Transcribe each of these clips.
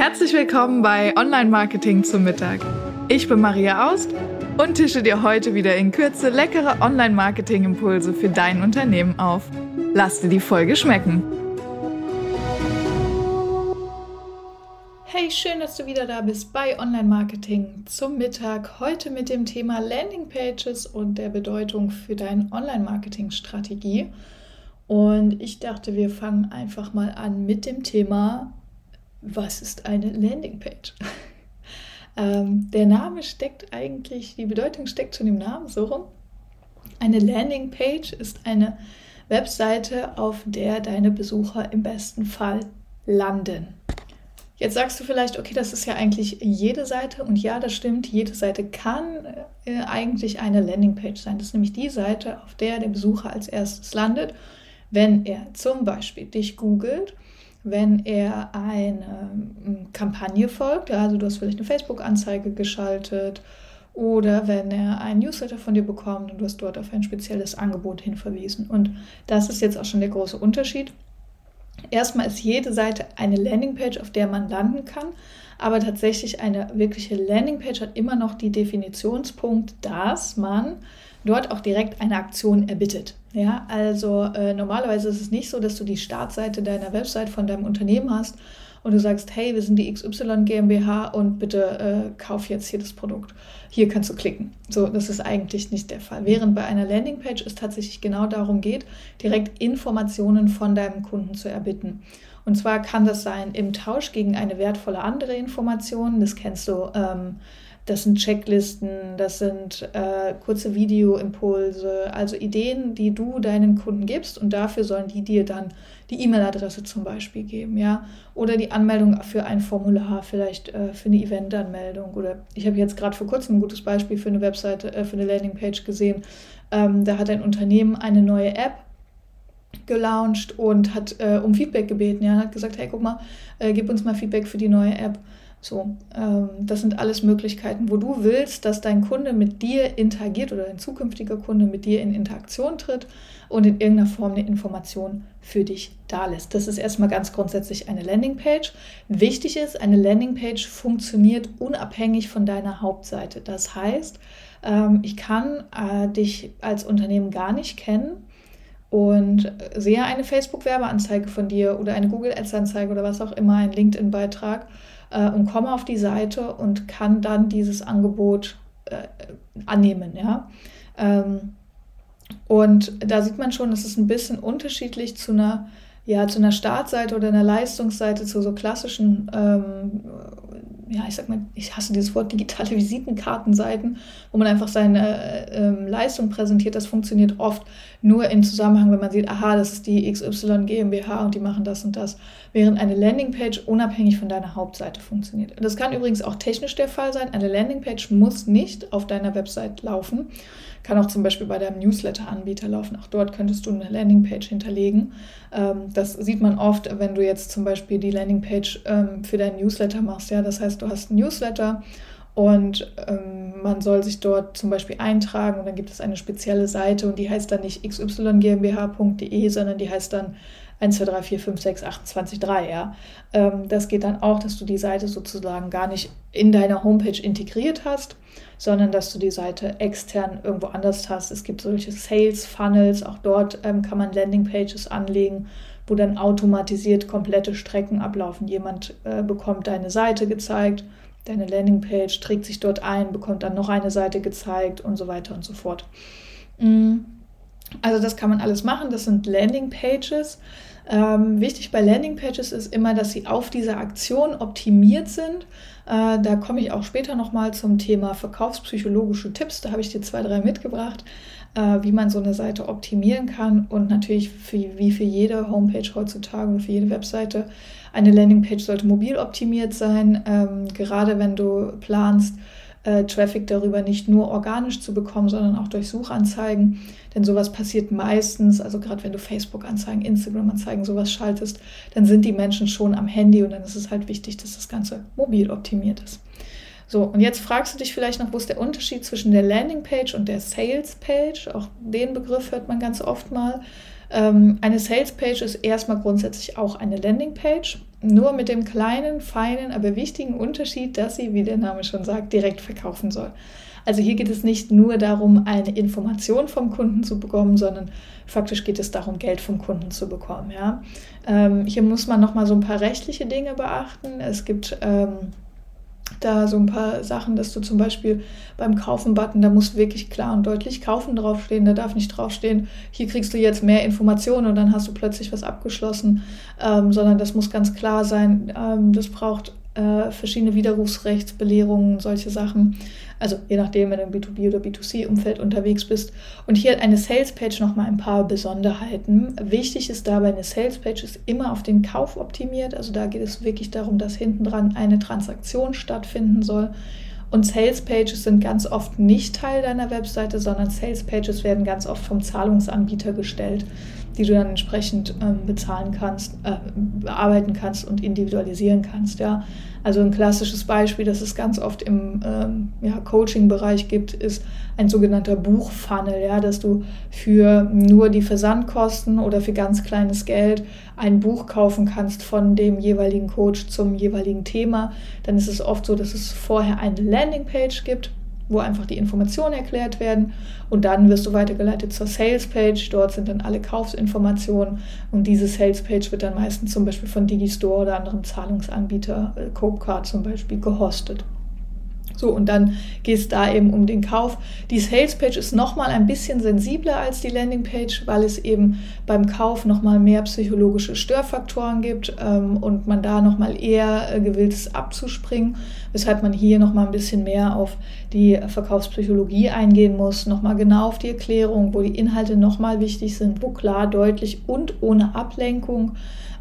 Herzlich willkommen bei Online Marketing zum Mittag. Ich bin Maria Aust und tische dir heute wieder in Kürze leckere Online Marketing Impulse für dein Unternehmen auf. Lass dir die Folge schmecken. Hey, schön, dass du wieder da bist bei Online Marketing zum Mittag. Heute mit dem Thema Landing Pages und der Bedeutung für deine Online Marketing Strategie. Und ich dachte, wir fangen einfach mal an mit dem Thema was ist eine Landingpage? ähm, der Name steckt eigentlich, die Bedeutung steckt schon im Namen so rum. Eine Landingpage ist eine Webseite, auf der deine Besucher im besten Fall landen. Jetzt sagst du vielleicht, okay, das ist ja eigentlich jede Seite und ja, das stimmt, jede Seite kann äh, eigentlich eine Landingpage sein. Das ist nämlich die Seite, auf der der Besucher als erstes landet, wenn er zum Beispiel dich googelt wenn er eine ähm, Kampagne folgt, also du hast vielleicht eine Facebook-Anzeige geschaltet oder wenn er einen Newsletter von dir bekommt und du hast dort auf ein spezielles Angebot hinverwiesen. Und das ist jetzt auch schon der große Unterschied. Erstmal ist jede Seite eine Landingpage, auf der man landen kann, aber tatsächlich eine wirkliche Landingpage hat immer noch die Definitionspunkt, dass man dort auch direkt eine Aktion erbittet. Ja, also äh, normalerweise ist es nicht so, dass du die Startseite deiner Website von deinem Unternehmen hast und du sagst, hey, wir sind die XY GmbH und bitte äh, kauf jetzt hier das Produkt. Hier kannst du klicken. So, das ist eigentlich nicht der Fall. Während bei einer Landingpage es tatsächlich genau darum geht, direkt Informationen von deinem Kunden zu erbitten. Und zwar kann das sein im Tausch gegen eine wertvolle andere Information. Das kennst du. Ähm, das sind Checklisten, das sind äh, kurze Videoimpulse, also Ideen, die du deinen Kunden gibst und dafür sollen die dir dann die E-Mail-Adresse zum Beispiel geben, ja, oder die Anmeldung für ein Formular, vielleicht äh, für eine Event-Anmeldung oder ich habe jetzt gerade vor kurzem ein gutes Beispiel für eine Webseite, äh, für eine Landingpage gesehen. Ähm, da hat ein Unternehmen eine neue App gelauncht und hat äh, um Feedback gebeten, ja, hat gesagt, hey, guck mal, äh, gib uns mal Feedback für die neue App. So, ähm, das sind alles Möglichkeiten, wo du willst, dass dein Kunde mit dir interagiert oder dein zukünftiger Kunde mit dir in Interaktion tritt und in irgendeiner Form eine Information für dich da lässt. Das ist erstmal ganz grundsätzlich eine Landingpage. Wichtig ist, eine Landingpage funktioniert unabhängig von deiner Hauptseite. Das heißt, ähm, ich kann äh, dich als Unternehmen gar nicht kennen und sehe eine Facebook-Werbeanzeige von dir oder eine Google Ads-Anzeige oder was auch immer, einen LinkedIn-Beitrag äh, und komme auf die Seite und kann dann dieses Angebot äh, annehmen. Ja? Ähm, und da sieht man schon, es ist ein bisschen unterschiedlich zu einer, ja, zu einer Startseite oder einer Leistungsseite, zu so klassischen ähm, ja, ich sag mal, ich hasse dieses Wort digitale Visitenkartenseiten, wo man einfach seine äh, ähm, Leistung präsentiert. Das funktioniert oft nur im Zusammenhang, wenn man sieht, aha, das ist die XY GmbH und die machen das und das. Während eine Landingpage unabhängig von deiner Hauptseite funktioniert. Das kann übrigens auch technisch der Fall sein. Eine Landingpage muss nicht auf deiner Website laufen. Kann auch zum Beispiel bei deinem Newsletter-Anbieter laufen. Auch dort könntest du eine Landingpage hinterlegen. Ähm, das sieht man oft, wenn du jetzt zum Beispiel die Landingpage ähm, für deinen Newsletter machst. Ja, das heißt, du hast einen Newsletter und ähm, man soll sich dort zum Beispiel eintragen und dann gibt es eine spezielle Seite und die heißt dann nicht xygmbh.de, sondern die heißt dann 1, 2, 3, 4, 5, 6, 8, 20, 3, ja. Ähm, das geht dann auch, dass du die Seite sozusagen gar nicht in deiner Homepage integriert hast, sondern dass du die Seite extern irgendwo anders hast. Es gibt solche Sales Funnels, auch dort ähm, kann man Landingpages anlegen, wo dann automatisiert komplette Strecken ablaufen. Jemand äh, bekommt deine Seite gezeigt, deine Landingpage, trägt sich dort ein, bekommt dann noch eine Seite gezeigt und so weiter und so fort. Mm. Also das kann man alles machen. Das sind Landingpages. Ähm, wichtig bei Landingpages ist immer, dass sie auf diese Aktion optimiert sind. Äh, da komme ich auch später nochmal zum Thema verkaufspsychologische Tipps. Da habe ich dir zwei, drei mitgebracht, äh, wie man so eine Seite optimieren kann. Und natürlich für, wie für jede Homepage heutzutage und für jede Webseite, eine Landingpage sollte mobil optimiert sein. Ähm, gerade wenn du planst, äh, Traffic darüber nicht nur organisch zu bekommen, sondern auch durch Suchanzeigen. Denn sowas passiert meistens, also gerade wenn du Facebook-Anzeigen, Instagram-Anzeigen, sowas schaltest, dann sind die Menschen schon am Handy und dann ist es halt wichtig, dass das Ganze mobil optimiert ist. So, und jetzt fragst du dich vielleicht noch, wo ist der Unterschied zwischen der Landingpage und der Salespage? Auch den Begriff hört man ganz oft mal. Ähm, eine Salespage ist erstmal grundsätzlich auch eine Landingpage, nur mit dem kleinen, feinen, aber wichtigen Unterschied, dass sie, wie der Name schon sagt, direkt verkaufen soll. Also hier geht es nicht nur darum, eine Information vom Kunden zu bekommen, sondern faktisch geht es darum, Geld vom Kunden zu bekommen. Ja? Ähm, hier muss man nochmal so ein paar rechtliche Dinge beachten. Es gibt ähm, da so ein paar Sachen, dass du zum Beispiel beim Kaufen-Button, da muss wirklich klar und deutlich Kaufen draufstehen. Da darf nicht draufstehen, hier kriegst du jetzt mehr Informationen und dann hast du plötzlich was abgeschlossen, ähm, sondern das muss ganz klar sein. Ähm, das braucht äh, verschiedene Widerrufsrechtsbelehrungen, solche Sachen. Also je nachdem, wenn du im B2B oder B2C-Umfeld unterwegs bist. Und hier eine Salespage nochmal ein paar Besonderheiten. Wichtig ist dabei, eine Salespage ist immer auf den Kauf optimiert. Also da geht es wirklich darum, dass hinten dran eine Transaktion stattfinden soll. Und Sales Pages sind ganz oft nicht Teil deiner Webseite, sondern Sales Pages werden ganz oft vom Zahlungsanbieter gestellt, die du dann entsprechend ähm, bezahlen kannst, äh, bearbeiten kannst und individualisieren kannst. Ja. Also ein klassisches Beispiel, das es ganz oft im ähm, ja, Coaching-Bereich gibt, ist ein sogenannter Buchfunnel, ja, dass du für nur die Versandkosten oder für ganz kleines Geld ein Buch kaufen kannst von dem jeweiligen Coach zum jeweiligen Thema. Dann ist es oft so, dass es vorher eine Landingpage gibt wo einfach die Informationen erklärt werden und dann wirst du weitergeleitet zur Sales-Page. Dort sind dann alle Kaufsinformationen und diese Sales-Page wird dann meistens zum Beispiel von Digistore oder anderen Zahlungsanbieter, äh, Copecard zum Beispiel, gehostet. So, und dann geht es da eben um den Kauf. Die Salespage ist nochmal ein bisschen sensibler als die Landingpage, weil es eben beim Kauf nochmal mehr psychologische Störfaktoren gibt ähm, und man da nochmal eher äh, gewillt ist abzuspringen, weshalb man hier nochmal ein bisschen mehr auf die Verkaufspsychologie eingehen muss, nochmal genau auf die Erklärung, wo die Inhalte nochmal wichtig sind, wo klar, deutlich und ohne Ablenkung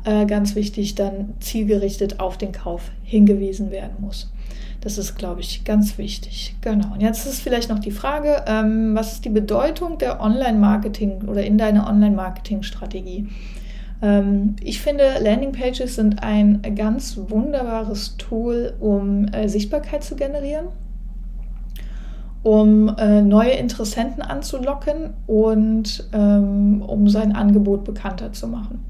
äh, ganz wichtig dann zielgerichtet auf den Kauf hingewiesen werden muss. Das ist, glaube ich, ganz wichtig. Genau. Und jetzt ist vielleicht noch die Frage, ähm, was ist die Bedeutung der Online-Marketing oder in deiner Online-Marketing-Strategie? Ähm, ich finde, Landingpages sind ein ganz wunderbares Tool, um äh, Sichtbarkeit zu generieren, um äh, neue Interessenten anzulocken und ähm, um sein Angebot bekannter zu machen.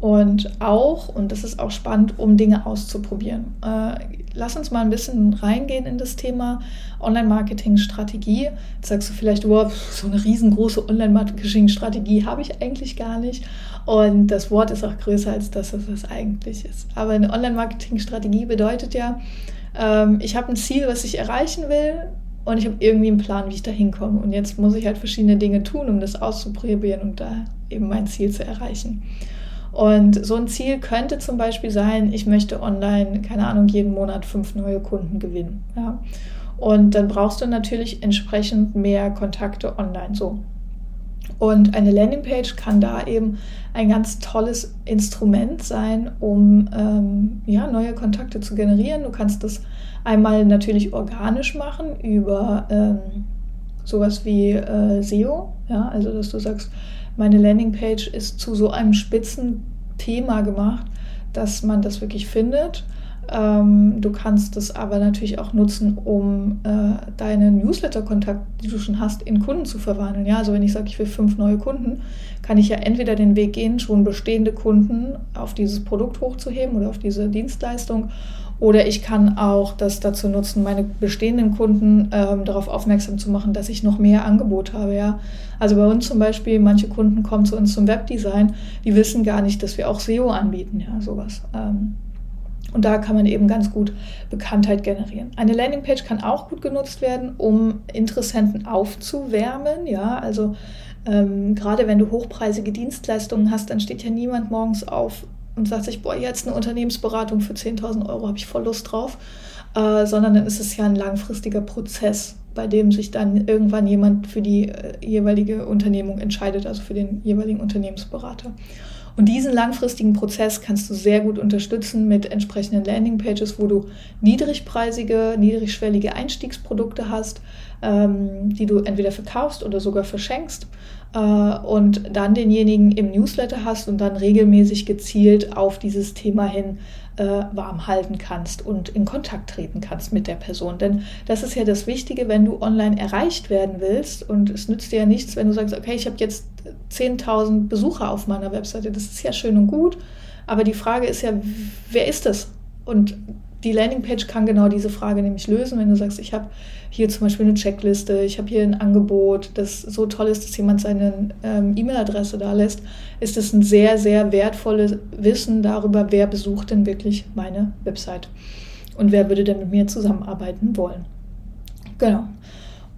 Und auch, und das ist auch spannend, um Dinge auszuprobieren. Äh, lass uns mal ein bisschen reingehen in das Thema Online-Marketing-Strategie. Jetzt sagst du vielleicht, wow, so eine riesengroße Online-Marketing-Strategie habe ich eigentlich gar nicht. Und das Wort ist auch größer als das, was es eigentlich ist. Aber eine Online-Marketing-Strategie bedeutet ja, ähm, ich habe ein Ziel, was ich erreichen will. Und ich habe irgendwie einen Plan, wie ich da hinkomme. Und jetzt muss ich halt verschiedene Dinge tun, um das auszuprobieren und da eben mein Ziel zu erreichen. Und so ein Ziel könnte zum Beispiel sein, ich möchte online, keine Ahnung, jeden Monat fünf neue Kunden gewinnen. Ja. Und dann brauchst du natürlich entsprechend mehr Kontakte online. So. Und eine Landingpage kann da eben ein ganz tolles Instrument sein, um ähm, ja, neue Kontakte zu generieren. Du kannst das einmal natürlich organisch machen über ähm, sowas wie äh, SEO, ja, also dass du sagst, meine Landingpage ist zu so einem Spitzenthema gemacht, dass man das wirklich findet. Ähm, du kannst es aber natürlich auch nutzen, um äh, deine Newsletter-Kontakt, die du schon hast, in Kunden zu verwandeln. Ja, also wenn ich sage, ich will fünf neue Kunden, kann ich ja entweder den Weg gehen, schon bestehende Kunden auf dieses Produkt hochzuheben oder auf diese Dienstleistung oder ich kann auch das dazu nutzen, meine bestehenden Kunden ähm, darauf aufmerksam zu machen, dass ich noch mehr Angebot habe. Ja? Also bei uns zum Beispiel, manche Kunden kommen zu uns zum Webdesign, die wissen gar nicht, dass wir auch SEO anbieten, ja, sowas. Ähm, und da kann man eben ganz gut Bekanntheit generieren. Eine Landingpage kann auch gut genutzt werden, um Interessenten aufzuwärmen. Ja, also ähm, gerade wenn du hochpreisige Dienstleistungen hast, dann steht ja niemand morgens auf und sagt sich, boah, jetzt eine Unternehmensberatung für 10.000 Euro habe ich voll Lust drauf, äh, sondern dann ist es ja ein langfristiger Prozess, bei dem sich dann irgendwann jemand für die äh, jeweilige Unternehmung entscheidet, also für den jeweiligen Unternehmensberater. Und diesen langfristigen Prozess kannst du sehr gut unterstützen mit entsprechenden Landingpages, wo du niedrigpreisige, niedrigschwellige Einstiegsprodukte hast, ähm, die du entweder verkaufst oder sogar verschenkst und dann denjenigen im Newsletter hast und dann regelmäßig gezielt auf dieses Thema hin äh, warm halten kannst und in Kontakt treten kannst mit der Person. Denn das ist ja das Wichtige, wenn du online erreicht werden willst. Und es nützt dir ja nichts, wenn du sagst, okay, ich habe jetzt 10.000 Besucher auf meiner Webseite. Das ist ja schön und gut. Aber die Frage ist ja, wer ist das? Und die Landingpage kann genau diese Frage nämlich lösen, wenn du sagst, ich habe hier zum Beispiel eine Checkliste, ich habe hier ein Angebot, das so toll ist, dass jemand seine ähm, E-Mail-Adresse da lässt, ist es ein sehr, sehr wertvolles Wissen darüber, wer besucht denn wirklich meine Website und wer würde denn mit mir zusammenarbeiten wollen. Genau.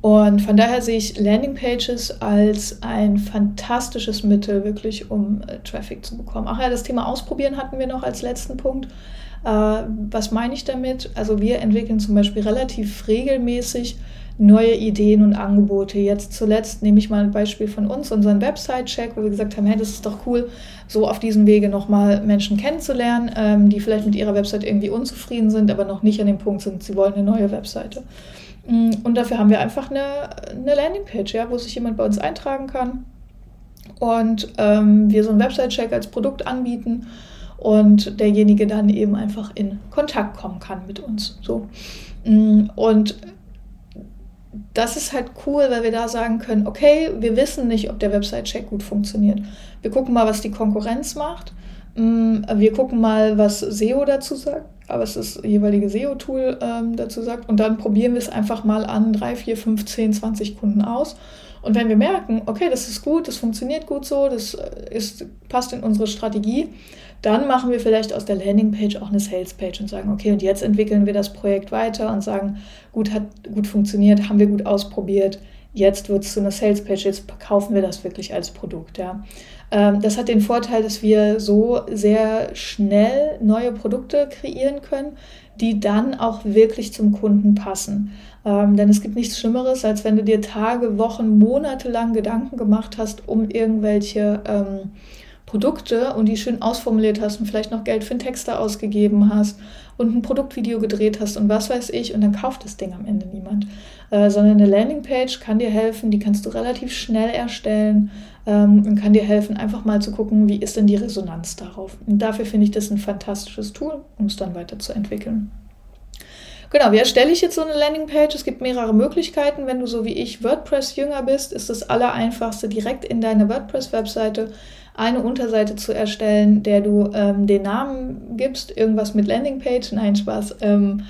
Und von daher sehe ich Landingpages als ein fantastisches Mittel, wirklich um äh, Traffic zu bekommen. Ach ja, das Thema Ausprobieren hatten wir noch als letzten Punkt. Äh, was meine ich damit? Also wir entwickeln zum Beispiel relativ regelmäßig neue Ideen und Angebote. Jetzt zuletzt nehme ich mal ein Beispiel von uns, unseren Website-Check, wo wir gesagt haben, hey, das ist doch cool, so auf diesem Wege nochmal Menschen kennenzulernen, ähm, die vielleicht mit ihrer Website irgendwie unzufrieden sind, aber noch nicht an dem Punkt sind, sie wollen eine neue Webseite. Mm, und dafür haben wir einfach eine, eine Landingpage, ja, wo sich jemand bei uns eintragen kann und ähm, wir so einen Website-Check als Produkt anbieten und derjenige dann eben einfach in Kontakt kommen kann mit uns. So. Mm, und das ist halt cool, weil wir da sagen können, okay, wir wissen nicht, ob der Website-Check gut funktioniert. Wir gucken mal, was die Konkurrenz macht. Mm, wir gucken mal, was SEO dazu sagt, was das jeweilige SEO-Tool ähm, dazu sagt. Und dann probieren wir es einfach mal an drei, vier, fünf, zehn, 20 Kunden aus. Und wenn wir merken, okay, das ist gut, das funktioniert gut so, das äh, ist, passt in unsere Strategie, dann machen wir vielleicht aus der Landingpage auch eine Salespage und sagen, okay, und jetzt entwickeln wir das Projekt weiter und sagen, gut, hat gut funktioniert, haben wir gut ausprobiert, jetzt wird es zu einer Salespage, jetzt verkaufen wir das wirklich als Produkt. Ja. Ähm, das hat den Vorteil, dass wir so sehr schnell neue Produkte kreieren können, die dann auch wirklich zum Kunden passen. Ähm, denn es gibt nichts Schlimmeres, als wenn du dir Tage, Wochen, Monate lang Gedanken gemacht hast, um irgendwelche ähm, Produkte und die schön ausformuliert hast und vielleicht noch Geld für einen Texter ausgegeben hast und ein Produktvideo gedreht hast und was weiß ich und dann kauft das Ding am Ende niemand. Äh, sondern eine Landingpage kann dir helfen, die kannst du relativ schnell erstellen ähm, und kann dir helfen, einfach mal zu gucken, wie ist denn die Resonanz darauf. Und dafür finde ich das ein fantastisches Tool, um es dann weiterzuentwickeln. Genau, wie erstelle ich jetzt so eine Landingpage? Es gibt mehrere Möglichkeiten. Wenn du so wie ich WordPress-Jünger bist, ist das Allereinfachste direkt in deine WordPress-Webseite eine Unterseite zu erstellen, der du ähm, den Namen gibst, irgendwas mit Landingpage, nein, Spaß. Ähm,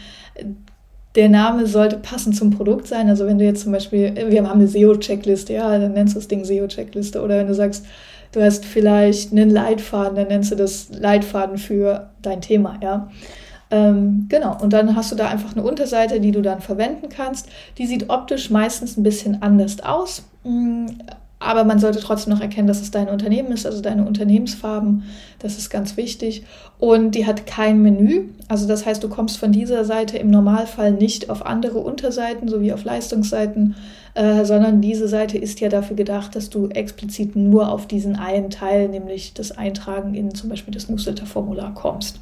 der Name sollte passend zum Produkt sein. Also wenn du jetzt zum Beispiel, wir haben eine SEO-Checkliste, ja, dann nennst du das Ding SEO-Checkliste. Oder wenn du sagst, du hast vielleicht einen Leitfaden, dann nennst du das Leitfaden für dein Thema, ja. Ähm, genau, und dann hast du da einfach eine Unterseite, die du dann verwenden kannst. Die sieht optisch meistens ein bisschen anders aus. Aber man sollte trotzdem noch erkennen, dass es dein Unternehmen ist, also deine Unternehmensfarben. Das ist ganz wichtig. Und die hat kein Menü. Also das heißt, du kommst von dieser Seite im Normalfall nicht auf andere Unterseiten sowie auf Leistungsseiten, äh, sondern diese Seite ist ja dafür gedacht, dass du explizit nur auf diesen einen Teil, nämlich das Eintragen in zum Beispiel das Newsletter-Formular kommst.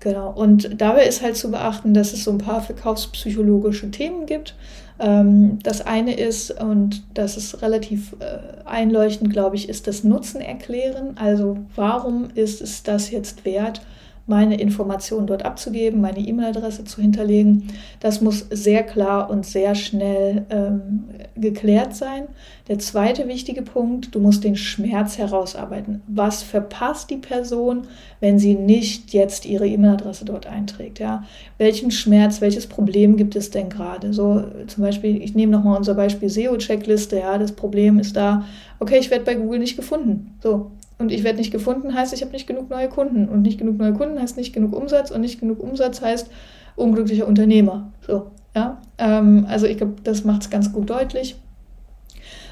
Genau. Und dabei ist halt zu beachten, dass es so ein paar verkaufspsychologische Themen gibt. Ähm, das eine ist, und das ist relativ äh, einleuchtend, glaube ich, ist das Nutzen erklären. Also warum ist es das jetzt wert, meine Informationen dort abzugeben, meine E-Mail-Adresse zu hinterlegen. Das muss sehr klar und sehr schnell ähm, geklärt sein. Der zweite wichtige Punkt, du musst den Schmerz herausarbeiten. Was verpasst die Person, wenn sie nicht jetzt ihre E-Mail-Adresse dort einträgt? Ja? Welchen Schmerz, welches Problem gibt es denn gerade? So zum Beispiel, ich nehme nochmal unser Beispiel SEO-Checkliste. Ja, das Problem ist da, okay, ich werde bei Google nicht gefunden. So, und ich werde nicht gefunden, heißt, ich habe nicht genug neue Kunden. Und nicht genug neue Kunden heißt nicht genug Umsatz. Und nicht genug Umsatz heißt unglücklicher Unternehmer. So, ja. Ähm, also ich glaube, das macht es ganz gut deutlich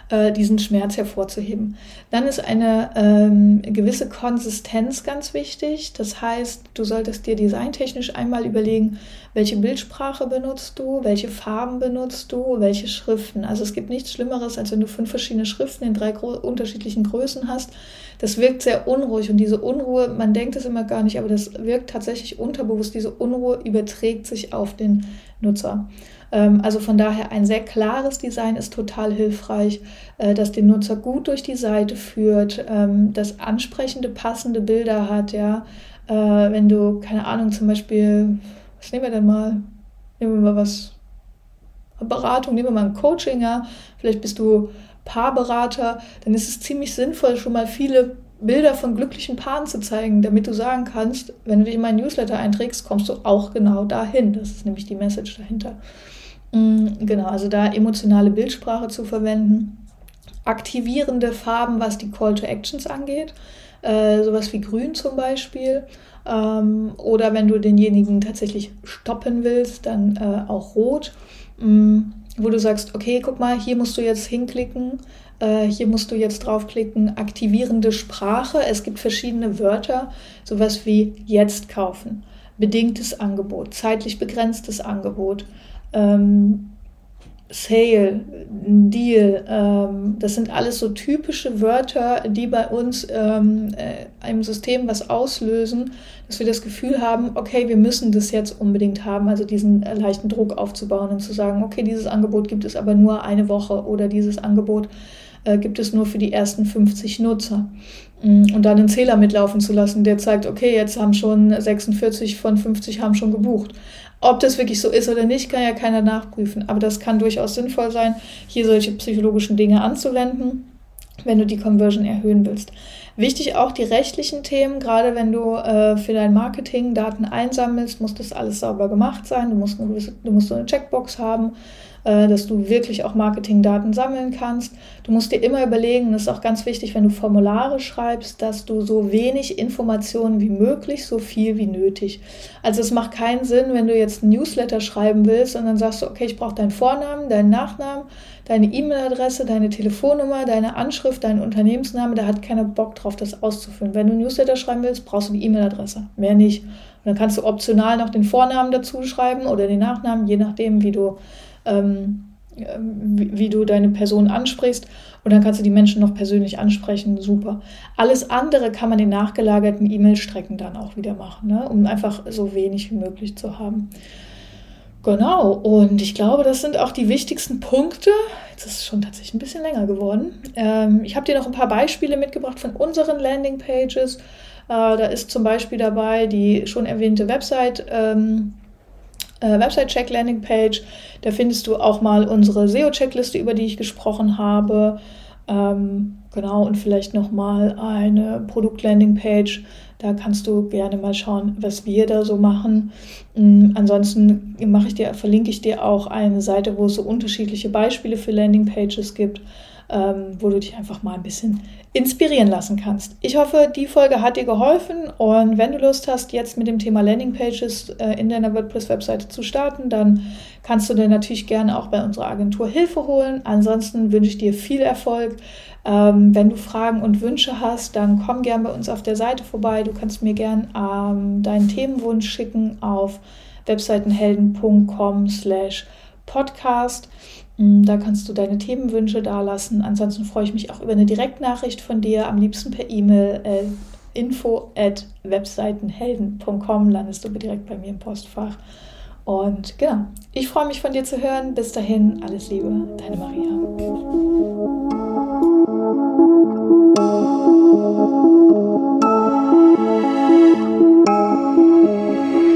äh, diesen Schmerz hervorzuheben. Dann ist eine ähm, gewisse Konsistenz ganz wichtig. Das heißt, du solltest dir designtechnisch einmal überlegen, welche Bildsprache benutzt du, welche Farben benutzt du, welche Schriften. Also es gibt nichts Schlimmeres, als wenn du fünf verschiedene Schriften in drei unterschiedlichen Größen hast. Das wirkt sehr unruhig und diese Unruhe, man denkt es immer gar nicht, aber das wirkt tatsächlich unterbewusst. Diese Unruhe überträgt sich auf den Nutzer. Ähm, also von daher ein sehr klares Design ist total hilfreich, äh, das den Nutzer gut durch die Seite führt, ähm, das ansprechende, passende Bilder hat, ja, Äh, wenn du, keine Ahnung, zum Beispiel, was nehmen wir denn mal? Nehmen wir mal was, Beratung, nehmen wir mal ein Coaching, ja. Vielleicht bist du Paarberater, dann ist es ziemlich sinnvoll, schon mal viele Bilder von glücklichen Paaren zu zeigen, damit du sagen kannst, wenn du dich in meinen Newsletter einträgst, kommst du auch genau dahin. Das ist nämlich die Message dahinter. Mm, genau, also da emotionale Bildsprache zu verwenden. Aktivierende Farben, was die Call to Actions angeht. Äh, sowas wie grün zum Beispiel. Ähm, oder wenn du denjenigen tatsächlich stoppen willst, dann äh, auch rot. Mm, wo du sagst, okay, guck mal, hier musst du jetzt hinklicken, äh, hier musst du jetzt draufklicken, aktivierende Sprache. Es gibt verschiedene Wörter, sowas wie jetzt kaufen, bedingtes Angebot, zeitlich begrenztes Angebot, ähm, Sale, Deal, ähm, das sind alles so typische Wörter, die bei uns ähm, äh, im System was auslösen, dass wir das Gefühl haben, okay, wir müssen das jetzt unbedingt haben, also diesen äh, leichten Druck aufzubauen und zu sagen, okay, dieses Angebot gibt es aber nur eine Woche oder dieses Angebot äh, gibt es nur für die ersten 50 Nutzer. Mm, und dann einen Zähler mitlaufen zu lassen, der zeigt, okay, jetzt haben schon 46 von 50 haben schon gebucht. Ob das wirklich so ist oder nicht, kann ja keiner nachprüfen. Aber das kann durchaus sinnvoll sein, hier solche psychologischen Dinge anzuwenden, wenn du die Conversion erhöhen willst. Wichtig auch die rechtlichen Themen, gerade wenn du äh, für dein Marketing Daten einsammelst, muss das alles sauber gemacht sein. Du musst eine, gewisse, du musst so eine Checkbox haben dass du wirklich auch Marketingdaten sammeln kannst. Du musst dir immer überlegen, das ist auch ganz wichtig, wenn du Formulare schreibst, dass du so wenig Informationen wie möglich, so viel wie nötig. Also es macht keinen Sinn, wenn du jetzt ein Newsletter schreiben willst und dann sagst du, okay, ich brauche deinen Vornamen, deinen Nachnamen, deine E-Mail-Adresse, deine Telefonnummer, deine Anschrift, deinen Unternehmensname. Da hat keiner Bock drauf, das auszufüllen. Wenn du ein Newsletter schreiben willst, brauchst du die E-Mail-Adresse. Mehr nicht. Und dann kannst du optional noch den Vornamen dazu schreiben oder den Nachnamen, je nachdem, wie du ähm, wie, wie, du deine Person ansprichst. Und dann kannst du die Menschen noch persönlich ansprechen. Super. Alles andere kann man in nachgelagerten E-Mail-Strecken dann auch wieder machen, ne? um einfach so wenig wie möglich zu haben. Genau, und ich glaube, das sind auch die wichtigsten Punkte. Jetzt ist es schon tatsächlich ein bisschen länger geworden. Ähm, ich habe dir noch ein paar Beispiele mitgebracht von unseren Landing-Pages. Äh, da ist zum Beispiel dabei die schon erwähnte Website. Ähm, äh, Website-Check Landing Page. Da findest du auch mal unsere SEO-Checkliste, über die ich gesprochen habe. Ähm, genau, und vielleicht nochmal eine Produkt-Landing-Page. Da kannst du gerne mal schauen, was wir da so machen. Ähm, ansonsten mache ich dir, verlinke ich dir auch eine Seite, wo es so unterschiedliche Beispiele für Landing-Pages gibt ähm, wo du dich einfach mal ein bisschen inspirieren lassen kannst. Ich hoffe, die Folge hat dir geholfen und wenn du Lust hast, jetzt mit dem Thema Landingpages äh, in deiner WordPress-Webseite zu starten, dann kannst du dir natürlich gerne auch bei unserer Agentur Hilfe holen. Ansonsten wünsche ich dir viel Erfolg. Ähm, wenn du Fragen und Wünsche hast, dann komm gerne bei uns auf der Seite vorbei. Du kannst mir gerne ähm, deinen Themenwunsch schicken auf webseitenhelden.com slash podcast. Mm, da kannst du deine Themenwünsche dalassen. Ansonsten freue ich mich auch über eine Direktnachricht von dir, am liebsten per E-Mail. Äh, info at webseitenhelden.com landest du direkt bei mir im Postfach. Und genau, ich freue mich von dir zu hören. Bis dahin, alles Liebe, deine Maria.